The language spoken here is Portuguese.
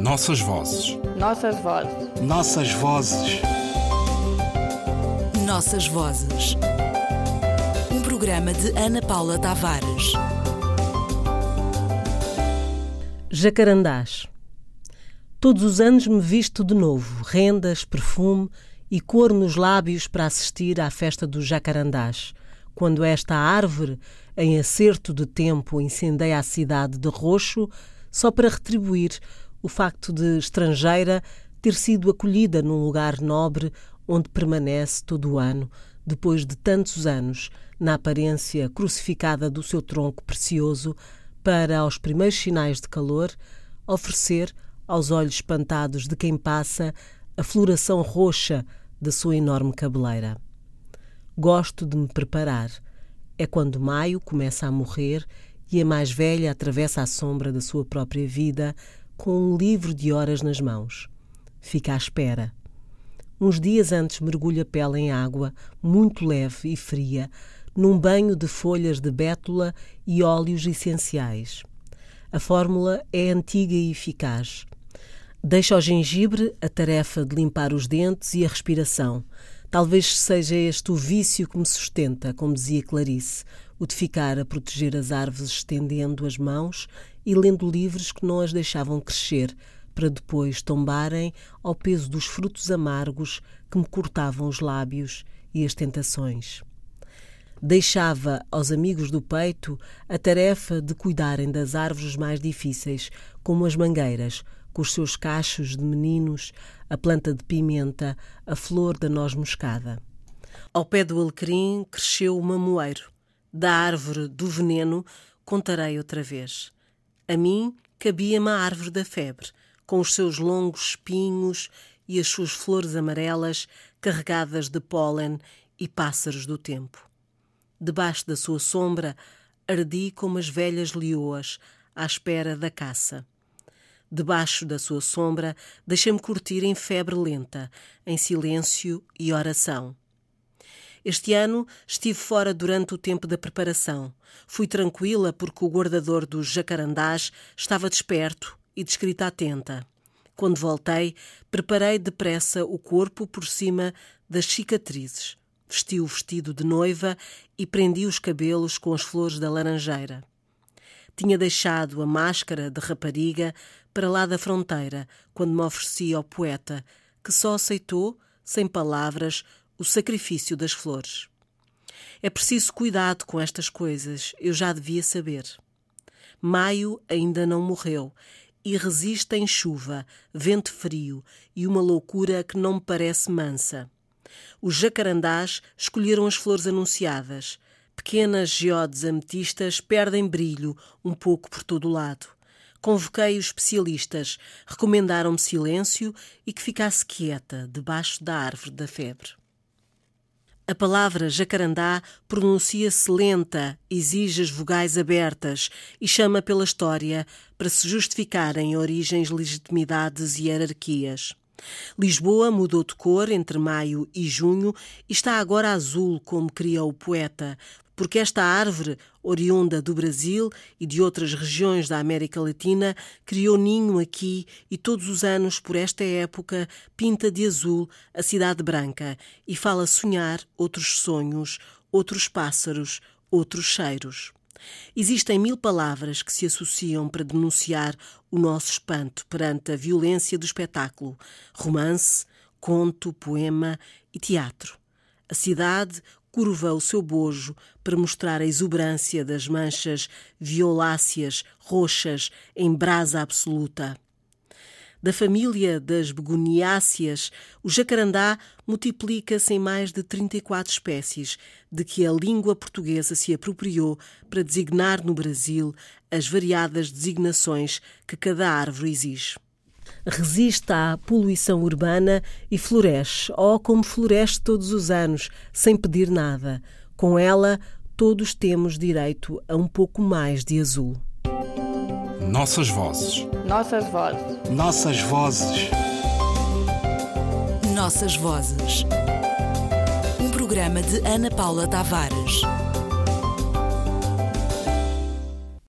Nossas vozes. Nossas vozes. Nossas vozes. Nossas vozes. Um programa de Ana Paula Tavares. Jacarandás. Todos os anos me visto de novo, rendas, perfume e cor nos lábios para assistir à festa dos jacarandás, quando esta árvore, em acerto de tempo, incendeia a cidade de roxo, só para retribuir o facto de estrangeira ter sido acolhida num lugar nobre onde permanece todo o ano, depois de tantos anos, na aparência crucificada do seu tronco precioso, para, aos primeiros sinais de calor, oferecer aos olhos espantados de quem passa a floração roxa da sua enorme cabeleira. Gosto de me preparar. É quando maio começa a morrer e a mais velha atravessa a sombra da sua própria vida com um livro de horas nas mãos. Fica à espera. Uns dias antes mergulha a pele em água, muito leve e fria, num banho de folhas de bétula e óleos essenciais. A fórmula é antiga e eficaz. Deixa ao gengibre a tarefa de limpar os dentes e a respiração. Talvez seja este o vício que me sustenta, como dizia Clarice, o de ficar a proteger as árvores estendendo as mãos e lendo livros que não as deixavam crescer, para depois tombarem ao peso dos frutos amargos que me cortavam os lábios e as tentações. Deixava aos amigos do peito a tarefa de cuidarem das árvores mais difíceis, como as mangueiras, com os seus cachos de meninos, a planta de pimenta, a flor da noz moscada. Ao pé do alecrim cresceu o mamoeiro. Da árvore do veneno contarei outra vez. A mim cabia-me a árvore da febre, com os seus longos espinhos e as suas flores amarelas carregadas de pólen e pássaros do tempo. Debaixo da sua sombra ardi como as velhas leoas à espera da caça. Debaixo da sua sombra, deixei-me curtir em febre lenta, em silêncio e oração. Este ano estive fora durante o tempo da preparação. Fui tranquila porque o guardador dos jacarandás estava desperto e de escrita atenta. Quando voltei, preparei depressa o corpo por cima das cicatrizes. Vesti o vestido de noiva e prendi os cabelos com as flores da laranjeira. Tinha deixado a máscara de rapariga para lá da fronteira quando me ofereci ao poeta, que só aceitou, sem palavras, o sacrifício das flores. É preciso cuidado com estas coisas, eu já devia saber. Maio ainda não morreu e resiste em chuva, vento frio e uma loucura que não me parece mansa. Os jacarandás escolheram as flores anunciadas. Pequenas geodes ametistas perdem brilho um pouco por todo o lado. Convoquei os especialistas, recomendaram-me silêncio e que ficasse quieta debaixo da árvore da febre. A palavra jacarandá pronuncia-se lenta, exige as vogais abertas e chama pela história para se justificarem origens, legitimidades e hierarquias. Lisboa mudou de cor entre maio e junho e está agora azul, como criou o poeta, porque esta árvore, oriunda do Brasil e de outras regiões da América Latina, criou ninho aqui e todos os anos, por esta época, pinta de azul a Cidade Branca e fala sonhar outros sonhos, outros pássaros, outros cheiros. Existem mil palavras que se associam para denunciar o nosso espanto perante a violência do espetáculo: romance, conto, poema e teatro. A cidade curva o seu bojo para mostrar a exuberância das manchas violáceas, roxas, em brasa absoluta. Da família das begoniáceas, o jacarandá multiplica-se em mais de 34 espécies, de que a língua portuguesa se apropriou para designar no Brasil as variadas designações que cada árvore exige. Resiste à poluição urbana e floresce, ou como floresce todos os anos, sem pedir nada. Com ela, todos temos direito a um pouco mais de azul. Nossas vozes. Nossas vozes. Nossas vozes. Nossas vozes. Um programa de Ana Paula Tavares.